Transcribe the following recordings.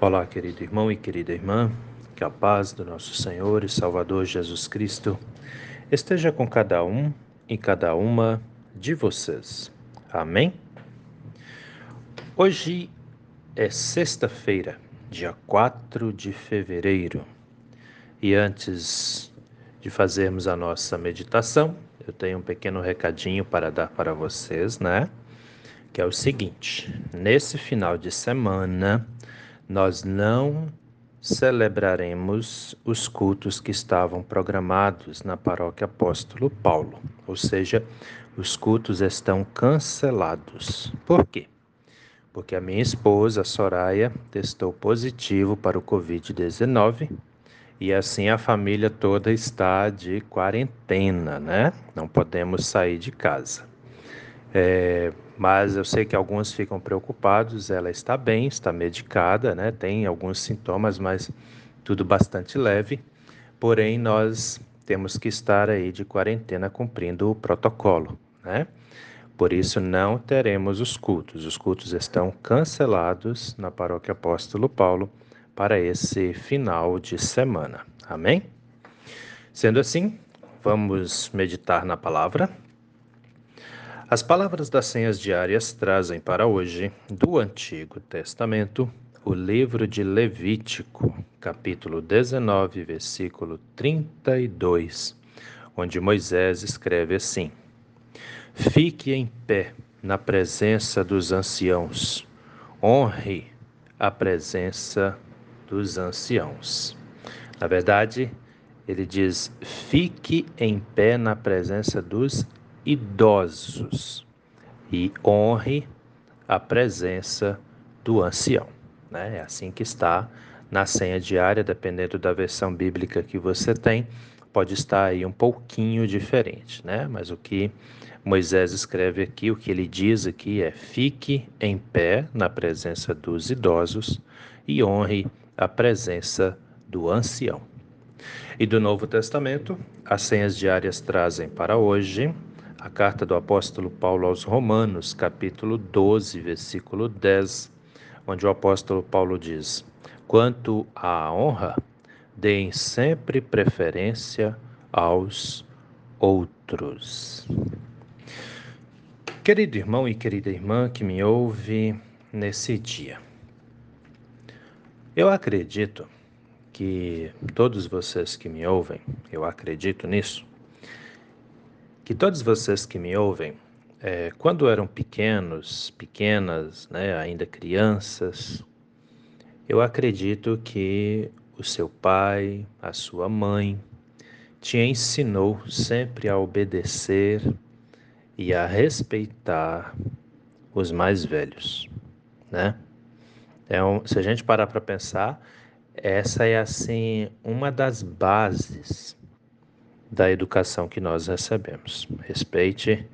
Olá, querido irmão e querida irmã, que a paz do nosso Senhor e Salvador Jesus Cristo esteja com cada um e cada uma de vocês. Amém? Hoje é sexta-feira, dia 4 de fevereiro, e antes de fazermos a nossa meditação, eu tenho um pequeno recadinho para dar para vocês, né? Que é o seguinte: nesse final de semana, nós não celebraremos os cultos que estavam programados na paróquia Apóstolo Paulo, ou seja, os cultos estão cancelados. Por quê? Porque a minha esposa, Soraya, testou positivo para o Covid-19 e assim a família toda está de quarentena, né? Não podemos sair de casa. É, mas eu sei que alguns ficam preocupados. Ela está bem, está medicada, né? Tem alguns sintomas, mas tudo bastante leve. Porém, nós temos que estar aí de quarentena cumprindo o protocolo, né? Por isso não teremos os cultos. Os cultos estão cancelados na Paróquia Apóstolo Paulo para esse final de semana. Amém? Sendo assim, vamos meditar na palavra. As palavras das senhas diárias trazem para hoje, do Antigo Testamento, o livro de Levítico, capítulo 19, versículo 32, onde Moisés escreve assim: Fique em pé na presença dos anciãos, honre a presença dos anciãos. Na verdade, ele diz: fique em pé na presença dos idosos e honre a presença do ancião. Né? É assim que está na senha diária, dependendo da versão bíblica que você tem, pode estar aí um pouquinho diferente, né? Mas o que Moisés escreve aqui, o que ele diz aqui é: fique em pé na presença dos idosos e honre a presença do ancião. E do Novo Testamento, as senhas diárias trazem para hoje a carta do apóstolo Paulo aos Romanos, capítulo 12, versículo 10, onde o apóstolo Paulo diz: Quanto à honra, deem sempre preferência aos outros. Querido irmão e querida irmã que me ouve nesse dia, eu acredito que todos vocês que me ouvem, eu acredito nisso, que todos vocês que me ouvem, é, quando eram pequenos, pequenas, né, ainda crianças, eu acredito que o seu pai, a sua mãe, te ensinou sempre a obedecer e a respeitar os mais velhos, né? Então, se a gente parar para pensar, essa é assim uma das bases da educação que nós recebemos. Respeite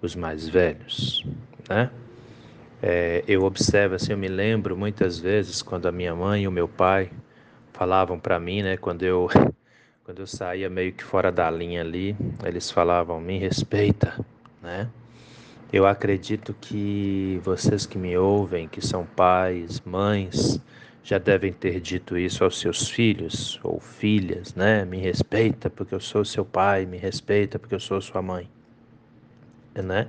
os mais velhos, né? É, eu observo assim, eu me lembro muitas vezes quando a minha mãe e o meu pai falavam para mim, né, quando eu quando eu saía meio que fora da linha ali, eles falavam: "Me respeita", né? Eu acredito que vocês que me ouvem, que são pais, mães, já devem ter dito isso aos seus filhos ou filhas, né? Me respeita porque eu sou seu pai, me respeita porque eu sou sua mãe, né?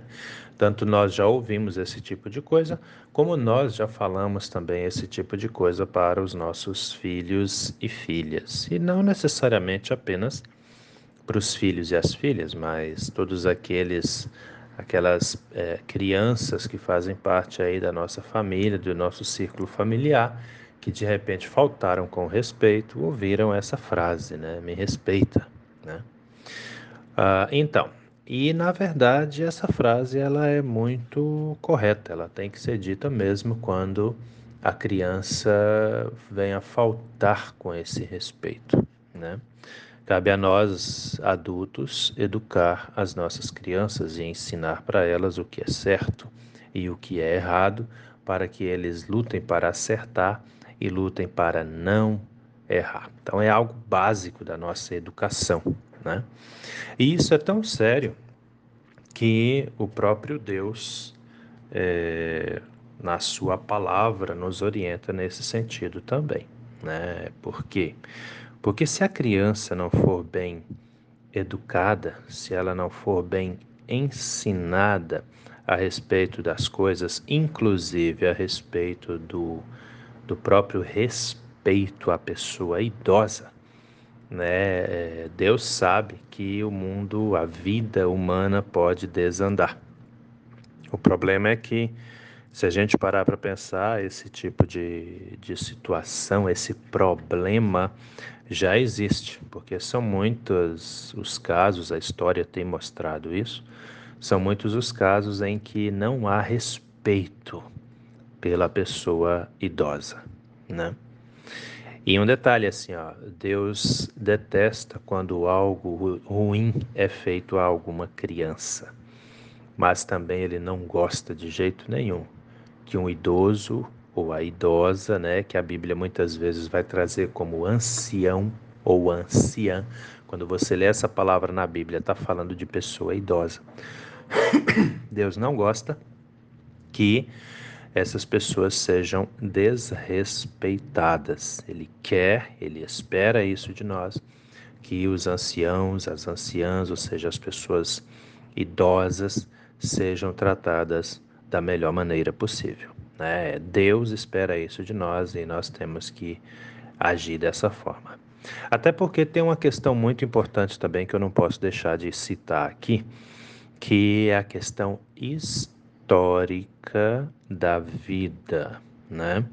Tanto nós já ouvimos esse tipo de coisa, como nós já falamos também esse tipo de coisa para os nossos filhos e filhas. E não necessariamente apenas para os filhos e as filhas, mas todos aqueles aquelas é, crianças que fazem parte aí da nossa família, do nosso círculo familiar que de repente faltaram com respeito, ouviram essa frase, né? Me respeita, né? Ah, então, e na verdade essa frase ela é muito correta, ela tem que ser dita mesmo quando a criança vem a faltar com esse respeito, né? Cabe a nós, adultos, educar as nossas crianças e ensinar para elas o que é certo e o que é errado, para que eles lutem para acertar e lutem para não errar. Então é algo básico da nossa educação, né? E isso é tão sério que o próprio Deus é, na sua palavra, nos orienta nesse sentido também. Né? Por quê? Porque se a criança não for bem educada, se ela não for bem ensinada a respeito das coisas, inclusive a respeito do, do próprio respeito à pessoa idosa, né? É, Deus sabe que o mundo, a vida humana pode desandar. O problema é que se a gente parar para pensar, esse tipo de, de situação, esse problema já existe, porque são muitos os casos, a história tem mostrado isso, são muitos os casos em que não há respeito pela pessoa idosa, né? E um detalhe assim, ó, Deus detesta quando algo ruim é feito a alguma criança, mas também ele não gosta de jeito nenhum que um idoso ou a idosa, né, que a Bíblia muitas vezes vai trazer como ancião ou anciã, quando você lê essa palavra na Bíblia, está falando de pessoa idosa. Deus não gosta que essas pessoas sejam desrespeitadas. Ele quer, ele espera isso de nós, que os anciãos, as anciãs, ou seja, as pessoas idosas, sejam tratadas da melhor maneira possível. Né? Deus espera isso de nós e nós temos que agir dessa forma. Até porque tem uma questão muito importante também que eu não posso deixar de citar aqui, que é a questão histórica da vida né?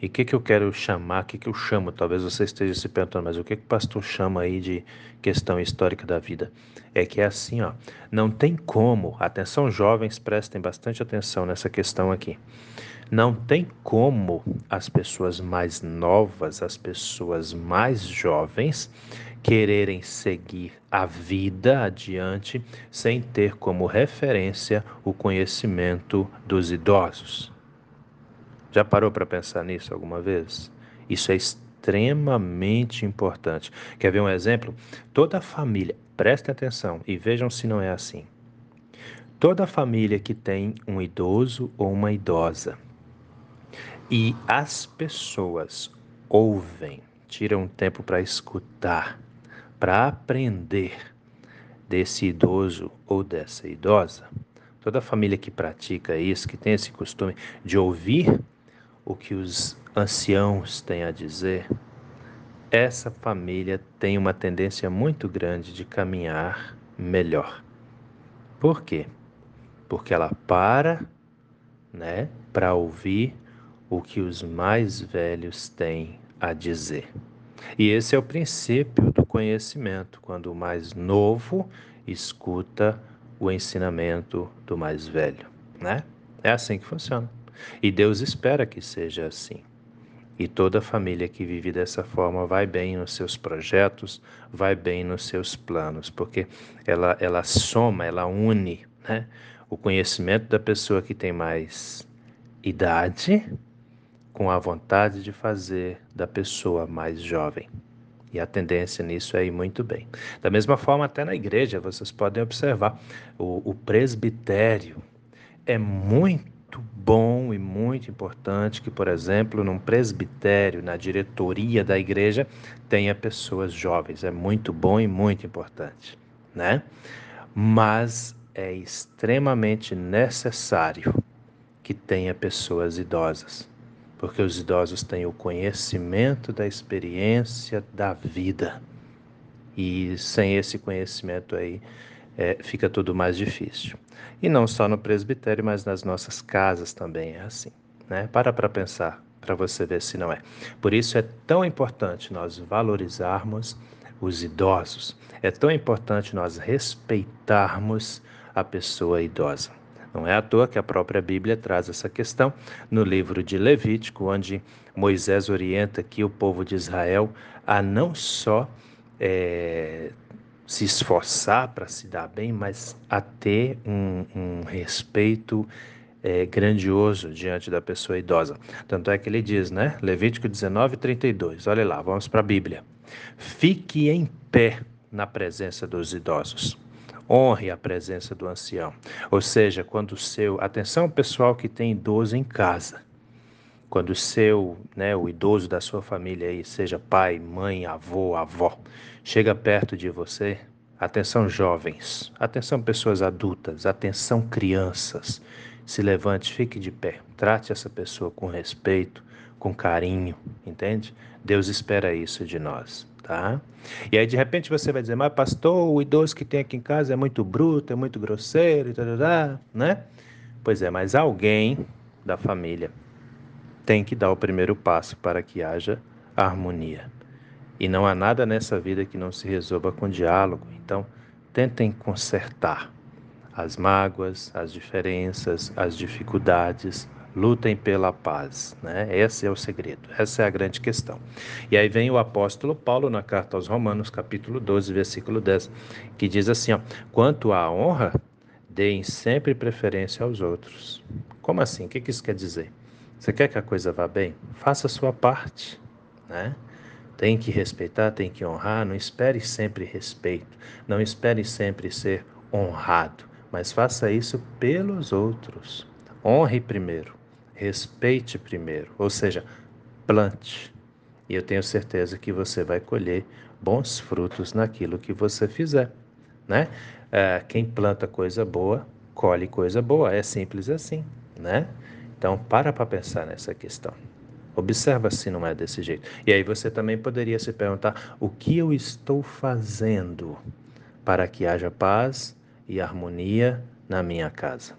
E o que, que eu quero chamar, o que, que eu chamo? Talvez você esteja se perguntando, mas o que, que o pastor chama aí de questão histórica da vida? É que é assim, ó, não tem como, atenção jovens, prestem bastante atenção nessa questão aqui. Não tem como as pessoas mais novas, as pessoas mais jovens, quererem seguir a vida adiante sem ter como referência o conhecimento dos idosos. Já parou para pensar nisso alguma vez? Isso é extremamente importante. Quer ver um exemplo? Toda família, prestem atenção e vejam se não é assim. Toda família que tem um idoso ou uma idosa e as pessoas ouvem, tiram tempo para escutar, para aprender desse idoso ou dessa idosa, toda família que pratica isso, que tem esse costume de ouvir o que os anciãos têm a dizer, essa família tem uma tendência muito grande de caminhar melhor. Por quê? Porque ela para, né, para ouvir o que os mais velhos têm a dizer. E esse é o princípio do conhecimento, quando o mais novo escuta o ensinamento do mais velho, né? É assim que funciona. E Deus espera que seja assim. E toda família que vive dessa forma vai bem nos seus projetos, vai bem nos seus planos, porque ela, ela soma, ela une né? o conhecimento da pessoa que tem mais idade com a vontade de fazer da pessoa mais jovem. E a tendência nisso é ir muito bem. Da mesma forma, até na igreja, vocês podem observar, o, o presbitério é muito bom e muito importante que, por exemplo, num presbitério, na diretoria da igreja, tenha pessoas jovens. É muito bom e muito importante, né? Mas é extremamente necessário que tenha pessoas idosas, porque os idosos têm o conhecimento da experiência da vida. E sem esse conhecimento aí, é, fica tudo mais difícil. E não só no presbitério, mas nas nossas casas também é assim. Né? Para para pensar, para você ver se não é. Por isso é tão importante nós valorizarmos os idosos. É tão importante nós respeitarmos a pessoa idosa. Não é à toa que a própria Bíblia traz essa questão no livro de Levítico, onde Moisés orienta que o povo de Israel a não só é, se esforçar para se dar bem, mas a ter um, um respeito é, grandioso diante da pessoa idosa. Tanto é que ele diz, né? Levítico 19, 32. Olha lá, vamos para a Bíblia. Fique em pé na presença dos idosos. Honre a presença do ancião. Ou seja, quando o seu. Atenção, pessoal que tem idoso em casa. Quando o seu, né, o idoso da sua família aí, seja pai, mãe, avô, avó, chega perto de você, atenção jovens, atenção pessoas adultas, atenção crianças, se levante, fique de pé, trate essa pessoa com respeito, com carinho, entende? Deus espera isso de nós tá? E aí de repente você vai dizer, mas pastor, o idoso que tem aqui em casa é muito bruto, é muito grosseiro, e tal, né? Pois é, mas alguém da família tem que dar o primeiro passo para que haja harmonia. E não há nada nessa vida que não se resolva com diálogo. Então, tentem consertar as mágoas, as diferenças, as dificuldades, lutem pela paz. Né? Esse é o segredo, essa é a grande questão. E aí vem o apóstolo Paulo na carta aos Romanos, capítulo 12, versículo 10, que diz assim: ó, quanto à honra, deem sempre preferência aos outros. Como assim? O que isso quer dizer? Você quer que a coisa vá bem? Faça a sua parte. Né? Tem que respeitar, tem que honrar, não espere sempre respeito, não espere sempre ser honrado, mas faça isso pelos outros. Honre primeiro, respeite primeiro, ou seja, plante. E eu tenho certeza que você vai colher bons frutos naquilo que você fizer, né? É, quem planta coisa boa, colhe coisa boa, é simples assim, né? Então, para para pensar nessa questão. Observa se não é desse jeito. E aí você também poderia se perguntar: o que eu estou fazendo para que haja paz e harmonia na minha casa?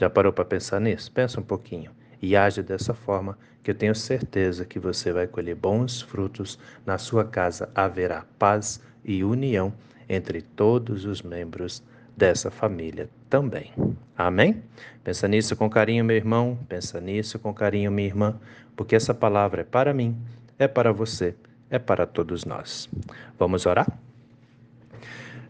Já parou para pensar nisso? Pensa um pouquinho e age dessa forma, que eu tenho certeza que você vai colher bons frutos. Na sua casa haverá paz e união entre todos os membros dessa família também. Amém? Pensa nisso com carinho, meu irmão. Pensa nisso com carinho, minha irmã, porque essa palavra é para mim, é para você, é para todos nós. Vamos orar?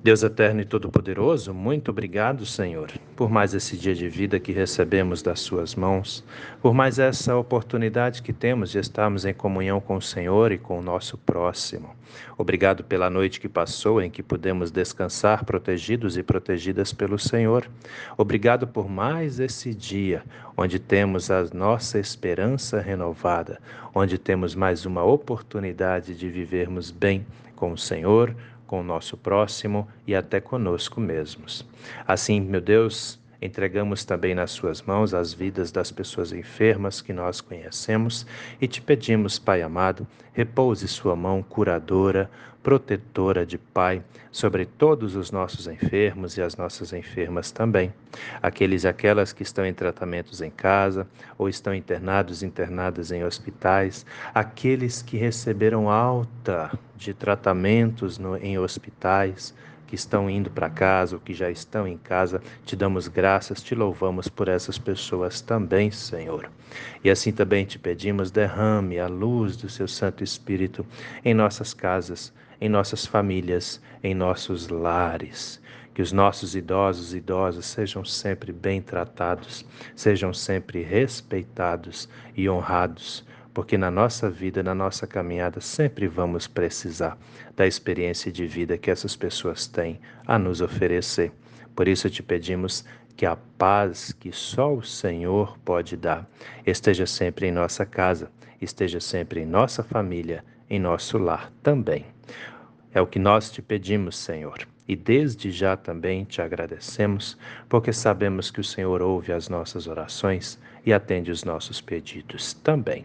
Deus eterno e todo-poderoso, muito obrigado, Senhor, por mais esse dia de vida que recebemos das Suas mãos, por mais essa oportunidade que temos de estarmos em comunhão com o Senhor e com o nosso próximo. Obrigado pela noite que passou, em que pudemos descansar protegidos e protegidas pelo Senhor. Obrigado por mais esse dia, onde temos a nossa esperança renovada, onde temos mais uma oportunidade de vivermos bem com o Senhor com o nosso próximo e até conosco mesmos. Assim, meu Deus, entregamos também nas Suas mãos as vidas das pessoas enfermas que nós conhecemos e te pedimos, Pai amado, repouse Sua mão curadora, protetora de Pai sobre todos os nossos enfermos e as nossas enfermas também. Aqueles e aquelas que estão em tratamentos em casa ou estão internados, internadas em hospitais, aqueles que receberam alta de tratamentos no, em hospitais, que estão indo para casa ou que já estão em casa, te damos graças, te louvamos por essas pessoas também, Senhor. E assim também te pedimos, derrame a luz do seu Santo Espírito em nossas casas, em nossas famílias, em nossos lares. Que os nossos idosos e idosas sejam sempre bem tratados, sejam sempre respeitados e honrados, porque na nossa vida, na nossa caminhada, sempre vamos precisar da experiência de vida que essas pessoas têm a nos oferecer. Por isso te pedimos que a paz que só o Senhor pode dar esteja sempre em nossa casa, esteja sempre em nossa família, em nosso lar também. É o que nós te pedimos, Senhor. E desde já também te agradecemos, porque sabemos que o Senhor ouve as nossas orações e atende os nossos pedidos também.